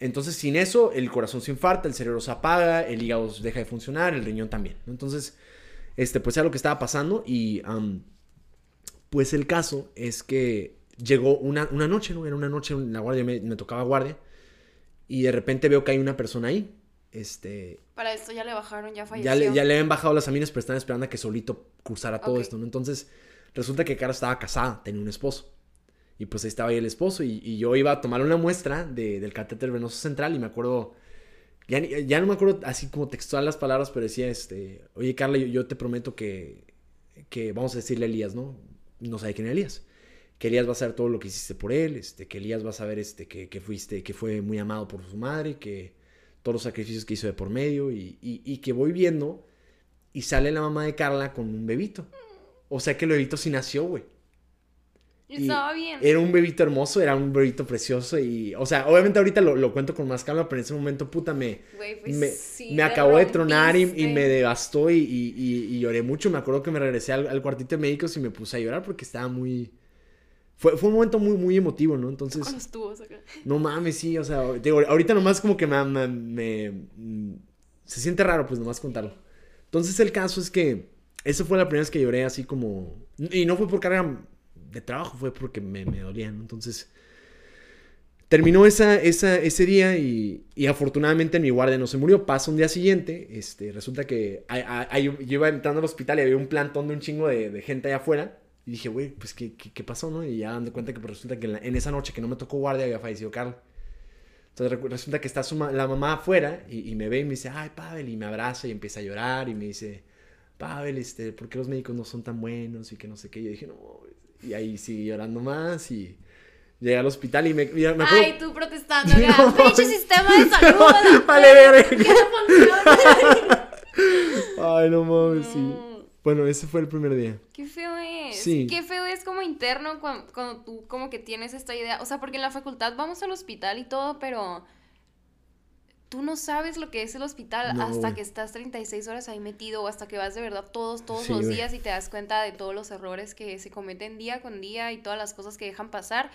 Entonces, sin eso, el corazón se infarta, el cerebro se apaga, el hígado deja de funcionar, el riñón también. ¿no? Entonces, este, pues era lo que estaba pasando y pues el caso es que llegó una, una noche, ¿no? Era una noche en la guardia, me, me tocaba guardia y de repente veo que hay una persona ahí. Este, Para esto ya le bajaron, ya falleció. ya le, ya le habían bajado las aminas, pero están esperando a que solito cursara todo esto, ¿no? Entonces, resulta que Cara estaba casada, tenía un esposo. Y pues ahí estaba ahí el esposo. Y, y yo iba a tomar una muestra de- del catéter venoso central. Y me acuerdo. Ya, ya no me acuerdo así como textual las palabras, pero decía este. Oye, Carla, yo, yo te prometo que. Que vamos a decirle a Elías, ¿no? No sabe quién es Elías. Que Elías va a hacer todo lo que hiciste por él. Este, que Elías va a saber este, que, que fuiste, que fue muy amado por su madre. Que todos los sacrificios que hizo de por medio. Y, y, y que voy viendo. Y sale la mamá de Carla con un bebito. O sea que el bebito sí nació, güey. Estaba bien. Era un bebito hermoso, era un bebito precioso y, o sea, obviamente ahorita lo, lo cuento con más calma, pero en ese momento, puta, me, pues me, sí, me acabó de tronar y, y me devastó y, y- y- y lloré mucho. Me acuerdo que me regresé al, al cuartito de médicos y me puse a llorar porque estaba muy... Fue, fue un momento muy, muy emotivo, ¿no? Entonces, tubos acá. no mames, sí, o sea, digo, ahorita nomás como que me, me- me- se siente raro, pues nomás contarlo. Entonces el caso es que esa fue la primera vez que lloré así como... Y no fue por carga de trabajo, fue porque me, me dolía, ¿no? Entonces terminó esa, esa, ese día y, y afortunadamente mi guardia no se murió. Pasa un día siguiente, este, resulta que hay- hay- yo iba entrando al hospital y había un plantón de un chingo de, de gente allá afuera. Y dije, güey, pues ¿qué, qué, qué pasó, no? Y ya dando cuenta que pues, resulta que en, la- en esa noche que no me tocó guardia había fallecido Carla. Entonces resulta que está su ma- la mamá afuera y, y me ve y me dice, ay, Pavel, y me abraza y empieza a llorar y me dice, Pavel, este, ¿por qué los médicos no son tan buenos? Y que no sé qué. Y yo dije, no, y ahí sigue llorando más y llegué al hospital y me, y me. Ay, tú protestando no, Pinche sistema de salud. a la Vale, verga, verga. ¿por qué no funciona? Ay, no mames, sí. No. Bueno, ese fue el primer día. Qué feo es. Sí. Qué feo es como interno cuando, cuando tú como que tienes esta idea. O sea, porque en la facultad vamos al hospital y todo, pero tú no sabes lo que es el hospital No, hasta güey. que estás 36 horas ahí metido o hasta que vas de verdad todos, todos Sí, los güey. días y te das cuenta de todos los errores que se cometen día con día y todas las cosas que dejan pasar.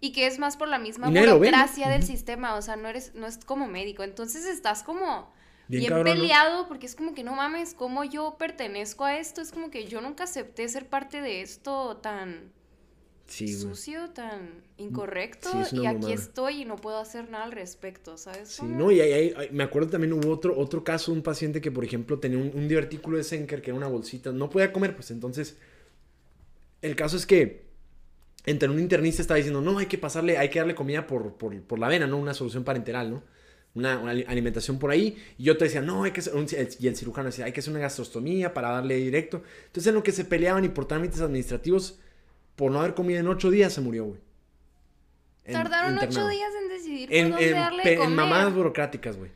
Y que es más por la misma burocracia del Ujú. sistema, o sea, no eres, no es como médico. Entonces estás como Bien peleado porque es como que no mames, ¿cómo yo pertenezco a esto? Es como que yo nunca acepté ser parte de esto tan Sí, sucio, tan incorrecto Sí, es una y aquí estoy y no puedo hacer nada al respecto, ¿sabes? Sí, no, y ahí, ahí- ahí- me acuerdo también hubo otro, otro caso, un paciente que, por ejemplo, tenía un, un divertículo de Senker, que era una bolsita, no podía comer, pues entonces, el caso es que entre un internista estaba diciendo, no, hay que pasarle, hay que darle comida por, por, por la vena, ¿no? Una solución parenteral, ¿no? Una, una ali- alimentación por ahí, y yo te decía, no, hay que hacer, un- y el cirujano decía, hay que hacer una gastrostomía para darle directo. Entonces, en lo que se peleaban y por trámites administrativos, por no haber comido en ocho días, se murió, güey. En- Tardaron ocho días en decidir por En, dónde en darle pe- de en comer. mamadas burocráticas, güey.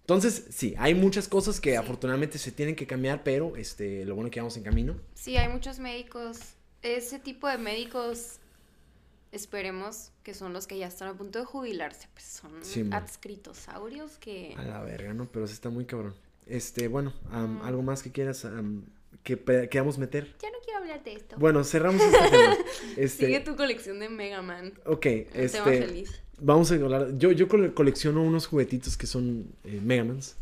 Entonces, sí, hay muchas cosas que afortunadamente se tienen que cambiar, pero este, lo bueno es que vamos en camino. Sí, hay muchos médicos. Ese tipo de médicos, esperemos que son los que ya están a punto de jubilarse, pues son Sí, adscritosaurios que... A la verga, ¿no? Pero sí está muy cabrón. Este, bueno, Mm. algo más que quieras am, que queramos meter. Ya no quiero hablar de esto. Bueno, cerramos este tema. Este, Sigue tu colección de Mega Man. ok, Un tema este, feliz. vamos a hablar. Yo, yo cole- colecciono unos juguetitos que son eh, Megamans.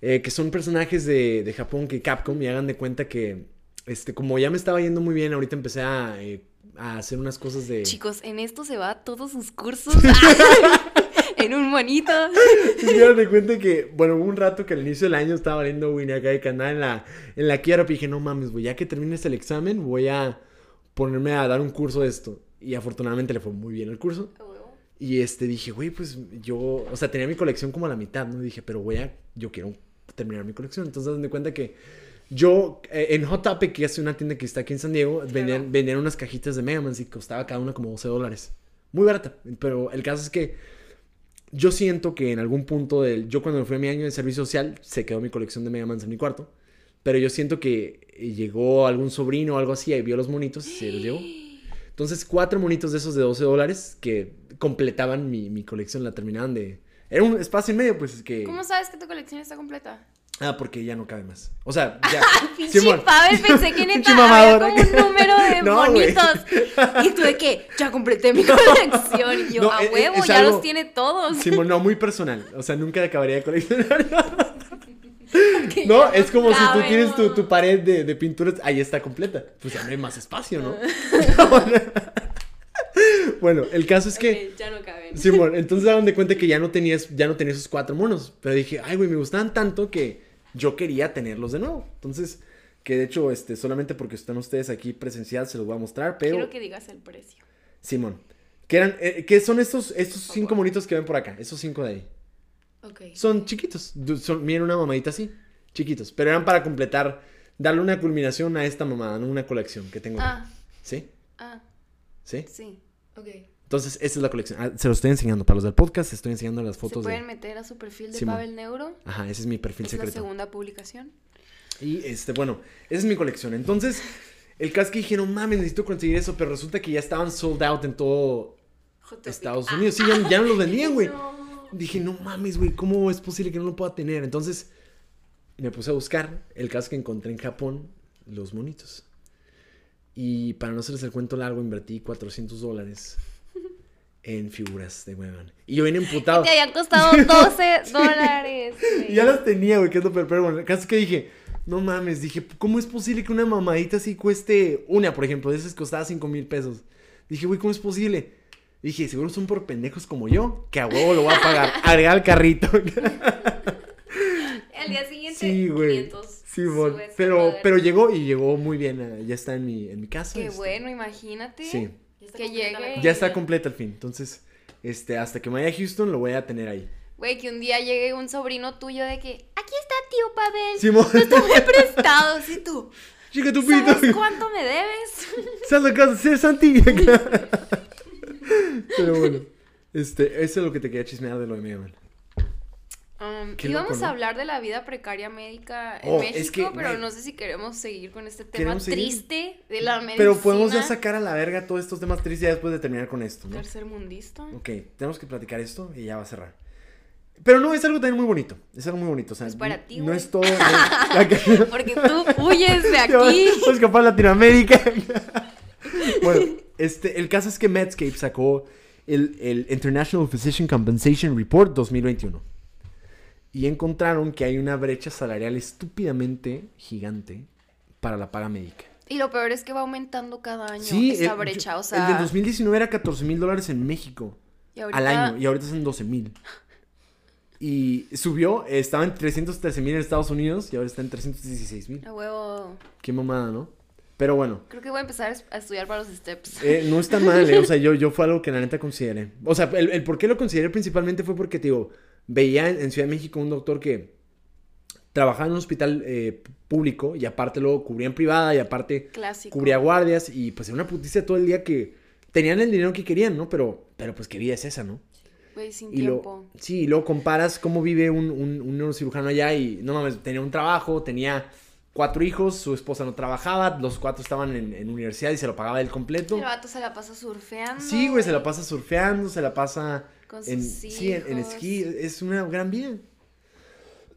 eh, que son personajes de, de Japón que Capcom. Y hagan de cuenta que, este, como ya me estaba yendo muy bien, ahorita empecé a, eh, a hacer unas cosas de. Chicos, en esto se va todos sus cursos. en un monito. Y hagan de cuenta que, bueno, hubo un rato que al inicio del año estaba valiendo Winnie acá de canal en la, en la quiebra. Y dije, no mames, güey, ya que termines el examen, voy a ponerme a dar un curso de esto. Y afortunadamente le fue muy bien el curso. Y este dije, güey, pues yo, o sea, tenía mi colección como a la mitad, ¿no? Dije, pero voy a, yo quiero terminar mi colección. Entonces, me cuenta que yo, eh, en Hot Topic, que es una tienda que está aquí en San Diego, vendían, vendían unas cajitas de Mega Man y costaba cada una como 12 dólares. Muy barata. Pero el caso es que yo siento que en algún punto del, yo cuando me fui a mi año de servicio social, se quedó mi colección de Mega Man en mi cuarto. Pero yo siento que eh, llegó algún sobrino o algo así y vio los monitos y se los llevó. Entonces, cuatro monitos de esos de 12 dólares que completaban mi, mi colección, la terminaban de... Era un espacio en medio, pues que... ¿Cómo sabes que tu colección está completa? Ah, porque ya no cabe más. O sea, ya. Pinche. Pavel, pensé que neta había como un número de No, güey. monitos. Y tú de que ya completé mi colección. Y yo, No, a es- huevo, es ya algo- los tiene todos. Simón, no, muy personal. O sea, nunca acabaría de coleccionar. No, es como si tú tienes tu, tu pared de, de pinturas, ahí está completa. Pues ya no hay más espacio, ¿no? bueno, el caso es que, ya no caben. Simón, entonces daban de cuenta que ya no tenías, ya no tenía esos cuatro monos. Pero dije, ay, güey, me gustaban tanto que yo quería tenerlos de nuevo. Entonces, que de hecho, este, solamente porque están ustedes aquí presencial, se los voy a mostrar, pero, Quiero que digas el precio. Simón, que eran, eh, ¿qué son estos, estos cinco monitos que ven por acá? Esos cinco de ahí. Ok. Son chiquitos. Son, miren una mamadita así. Chiquitos. Pero eran para completar, darle una culminación a esta mamada, ¿no? Una colección que tengo. Ah, ¿Sí? ah, ¿Sí? sí. Ok. Entonces, esta es la colección. Ah, se lo estoy enseñando. Para los del podcast, estoy enseñando las Se fotos pueden de. meter a su perfil de Simón. Pavel Neuro. Ajá, ese es mi perfil Es la secreto. segunda publicación. Y este, bueno, esa es mi colección. Entonces, el caso que dije, no mames, necesito conseguir eso. Pero resulta que ya estaban sold out en todo Estados Ah, Unidos. Sí, ya, ya no los vendían, güey. no. Dije, no mames, güey, ¿cómo es posible que no lo pueda tener? Entonces me puse a buscar el caso que encontré en Japón, los monitos. Y para no hacerles el cuento largo, invertí 400 dólares en figuras de Weban. Y yo vine emputado. Te habían costado 12 dólares. Y ya las tenía, güey, que es lo peor. Pero bueno, el caso es que dije, no mames, dije, ¿cómo es posible que una mamadita así cueste una, por ejemplo, de esas costaba 5 mil pesos? Dije, güey, ¿cómo es posible? Dije, seguro son por pendejos como yo, que a huevo lo voy a pagar. Agregar al carrito. Al día siguiente, Sí, güey. 500. Sí, esa Pero, pero llegó y llegó muy bien. eh, Ya está en mi, en mi casa. Qué este, bueno, imagínate. Sí. Que llegue. Ya está completa al fin. Entonces, este, hasta que me vaya a Houston lo voy a tener ahí. Güey, que un día llegue un sobrino tuyo de que, aquí está tío Pavel. Simón. Tome prestado, sí tú. Chica tu ¿Sabes pito. cuánto me debes? ¿Sabes lo que vas a hacer, Santi? pero bueno. Este, eso es lo que te quería chismear de lo de Mega Man. Um, íbamos loco, ¿no? a hablar de la vida precaria médica en Oh, México, es que, pero no sé si queremos seguir con este tema seguir. triste de la medicina. Pero podemos ya sacar a la verga todos estos temas tristes ya después de terminar con esto, ¿no? Tercer mundista. Ok, tenemos que platicar esto y ya va a cerrar. Pero no, es algo también muy bonito. Es algo muy bonito. O sea, Es para ti, No es todo. no- Porque tú huyes de aquí. escapar a Latinoamérica. bueno, este, el caso es que Medscape sacó el, el International Physician Compensation Report 2021. Y encontraron que hay una brecha salarial estúpidamente gigante para la paga médica. Y lo peor es que va aumentando cada año Sí, esa el, brecha, yo- o sea. el de 2019 era 14 mil dólares en México ahorita- al año y ahorita son 12 mil. Y subió, eh, estaba en 313 mil en Estados Unidos y ahora está en 316 mil. A huevo. Qué mamada, ¿no? Pero bueno, Creo que voy a empezar a estudiar para los steps. eh, no está mal, eh, O sea, yo, yo fue algo que la neta consideré. O sea, el, el por qué lo consideré principalmente fue porque, te digo, veía en, en Ciudad de México un doctor que trabajaba en un hospital eh, público y aparte luego cubría en privada y aparte Clásico. cubría guardias y pues era una puticia todo el día que tenían el dinero que querían, ¿no? Pero, pero pues qué vida es esa, ¿no? Güey, sin Y tiempo. lo, sí, y luego comparas cómo vive un, un, un neurocirujano allá y no mames, tenía un trabajo, tenía cuatro hijos, su esposa no trabajaba, los cuatro estaban en, en universidad y se lo pagaba él completo. El vato se la pasa surfeando. Sí, güey, se la pasa surfeando, se la pasa Con en, sus sí, en, en hijos. esquí, es una gran vida.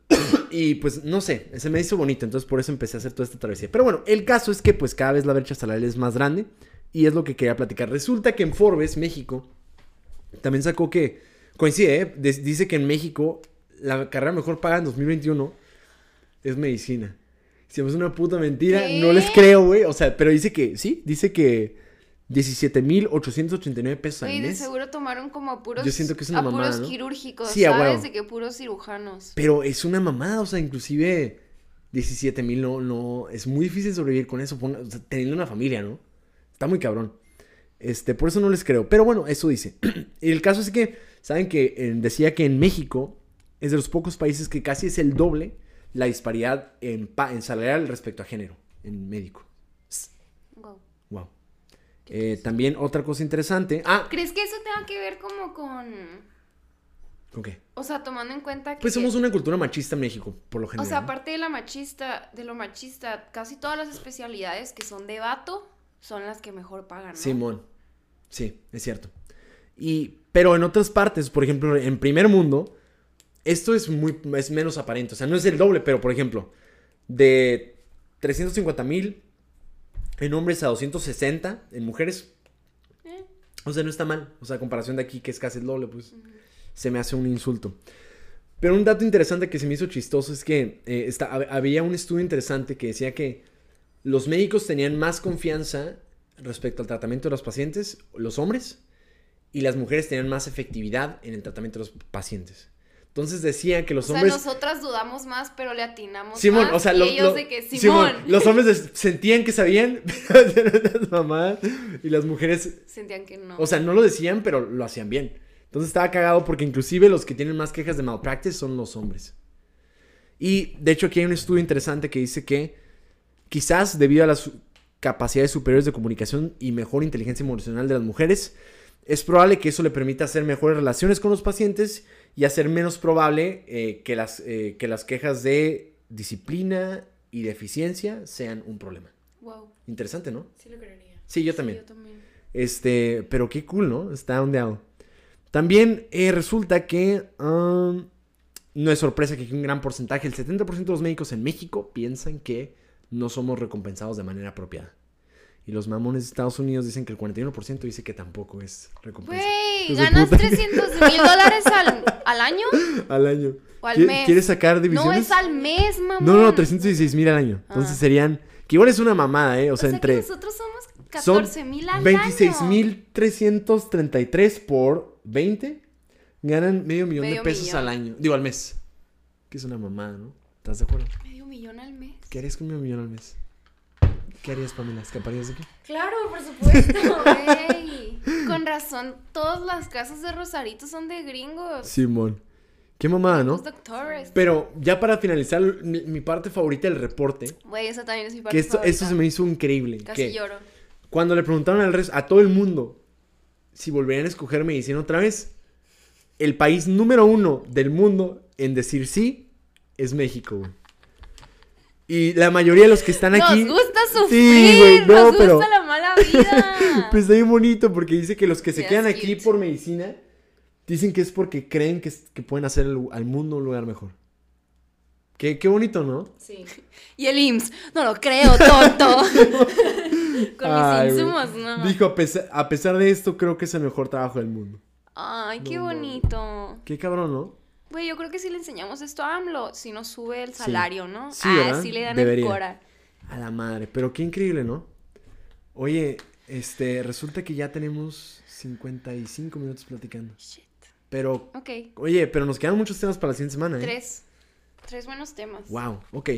y pues no sé, se me hizo bonito, entonces por eso empecé a hacer toda esta travesía. Pero bueno, el caso es que pues cada vez la brecha salarial es más grande y es lo que quería platicar. Resulta que en Forbes, México, también sacó que, coincide, ¿eh? Dice que en México la carrera mejor paga en 2021 es medicina. Si es una puta mentira, ¿Qué? no les creo, güey. O sea, pero dice que, sí, dice que 17.889 pesos al Güey, de mes. seguro tomaron como a puros. Yo siento que es una a mamada, puros ¿no? quirúrgicos, Sí, a ¿sabes? huevo. De que puros cirujanos. Pero es una mamada, o sea, inclusive 17 mil no, no, es muy difícil sobrevivir con eso, pon- o sea, teniendo una familia, ¿no? Está muy cabrón. Este, por eso no les creo. Pero bueno, eso dice. el caso es que, ¿saben que eh, decía que en México es de los pocos países que casi es el doble la disparidad en, pa- en salarial respecto a género, en médico. Eh, también otra cosa interesante. Ah, ¿Crees que eso tenga que ver como con. ¿con qué? O sea, tomando en cuenta que. Pues somos una cultura machista en México, por lo O general. sea, ¿no? aparte de la machista, de lo machista, casi todas las especialidades que son de vato son las que mejor pagan, ¿no? Simón. Sí, es cierto. Y, pero en otras partes, por ejemplo, en primer mundo, esto es muy es menos aparente, o sea, no es el doble, pero por ejemplo, de 350 mil en hombres a 260 en mujeres, Eh. o sea, no está mal, o sea, a comparación de aquí que es casi el doble, pues se me hace un insulto. Pero un dato interesante que se me hizo chistoso es que eh, está- hab- había un estudio interesante que decía que los médicos tenían más confianza respecto al tratamiento de los pacientes, los hombres, y las mujeres tenían más efectividad en el tratamiento de los pacientes. Entonces decía que los o sea, hombres... nosotras dudamos más, pero le atinamos Simón, más. o sea, y lo- ellos lo- de que Simón. los hombres sentían que sabían, pero y las mujeres Sentían que no. o sea, no lo decían, pero lo hacían bien. Entonces estaba cagado porque inclusive los que tienen más quejas de malpractice son los hombres. Y de hecho aquí hay un estudio interesante que dice que quizás debido a las capacidades superiores de comunicación y mejor inteligencia emocional de las mujeres, es probable que eso le permita hacer mejores relaciones con los pacientes y hacer menos probable eh, que, las, eh, que las quejas de disciplina y de eficiencia sean un problema. wow. Interesante, ¿no? Sí lo creería. Sí, yo también. yo también. Este, pero qué cool, ¿no? Está ondeado. También eh, resulta que um, no es sorpresa que un gran porcentaje, el 70% de los médicos en México piensan que no somos recompensados de manera apropiada. Y los mamones de Estados Unidos dicen que el 41% dice que tampoco es recompensa. Güey, ¿ganas puta. 300 mil dólares al, al año? Al año. ¿O al ¿Qui- mes? ¿Quieres sacar divisiones? No, es al mes, mamá. No, no, 316 mil al año. Entonces Ah. serían, que igual es una mamada, ¿eh? O O sea, entre... que nosotros somos Son 14 mil al año. 26.333 por 20. Ganan medio millón Medio de pesos millón. al año. Digo, al mes. Que es una mamada, ¿no? ¿Estás de acuerdo? Medio millón al mes. ¿Qué harías con medio millón al mes? ¿Qué harías, Pamela? ¿Escaparías de aquí? Claro, por supuesto, güey. Con razón, todas las casas de Rosarito son de gringos. Simón. Qué mamada, ¿no? Los doctores. Pero ya para finalizar, mi, mi parte favorita del reporte, Güey, esa también es mi parte que esto, esto favorita. se me hizo increíble. Casi que lloro. cuando le preguntaron al resto, a todo el mundo, si volverían a escoger medicina otra vez, el país número uno del mundo en decir sí es México, güey. Y la mayoría de los que están aquí... Nos gusta Sí, sufrir, güey, no, nos pero- gusta la mala vida. Pues está bien bonito porque dice que los que se quedan aquí por medicina dicen que es porque creen que, es- que pueden hacer el- al mundo un lugar mejor. Qué, qué bonito, ¿no? Sí. Y el IMSS, no lo creo, tonto. Con Ay, mis insumos, no. Dijo, a pesar, a pesar de esto, creo que es el mejor trabajo del mundo. Ay, qué No bonito. Qué cabrón, ¿no? Güey, yo creo que si le enseñamos esto a AMLO, si nos sube el salario, ¿no? Sí, ah, sí le dan Debería. el cora. A la madre, pero qué increíble, ¿no? Oye, este, resulta que ya tenemos 55 minutos platicando. Shit. Pero, Ok, oye, pero nos quedan muchos temas para la siguiente semana, ¿eh? tres. Tres buenos temas. Wow, ok.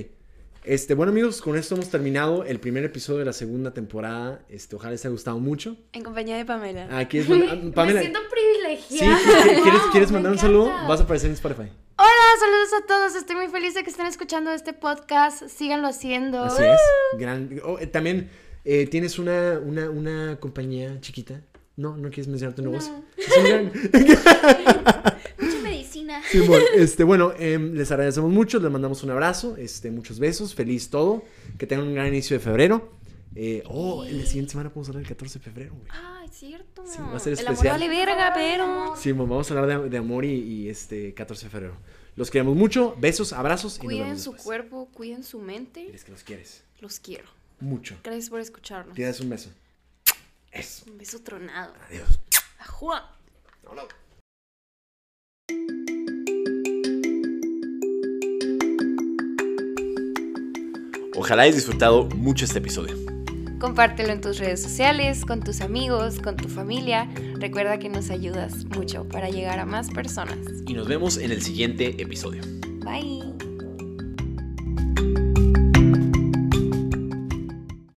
Este, bueno amigos, con esto hemos terminado el primer episodio de la segunda temporada. Este, ojalá les haya gustado mucho. En compañía de Pamela. Aquí es Pamela. Me siento Sí, privilegiada. ¿quieres, mandar un saludo? Vas a aparecer en Spotify. Hola, saludos a todos. Estoy muy feliz de que estén escuchando este podcast. Síganlo haciendo. Así es. Gran, oh, eh, también eh, tienes una, una, una compañía chiquita. No, no quieres mencionar tu negocio. No. Es un gran- Mucha medicina. Sí, bueno, este, bueno, em, les agradecemos mucho, les mandamos un abrazo, este, muchos besos, feliz todo, que tengan un gran inicio de febrero. Eh, oh, la siguiente semana podemos hablar del 14 de febrero, güey. Ah, es cierto. Sí, va a ser El amor especial. vale verga, pero. Sí, mo- vamos a hablar de, de amor y, y, este 14 de febrero. Los queremos mucho, besos, abrazos y nos Cuiden vemos su después. cuerpo, cuiden su mente. Diles que los quieres Los quiero. mucho. Gracias por escucharnos. Tienes un beso. Eso. Un beso tronado. Adiós. Ajua. Ojalá hayas disfrutado mucho este episodio. Compártelo en tus redes sociales, con tus amigos, con tu familia. Recuerda que nos ayudas mucho para llegar a más personas. Y nos vemos en el siguiente episodio. Bye.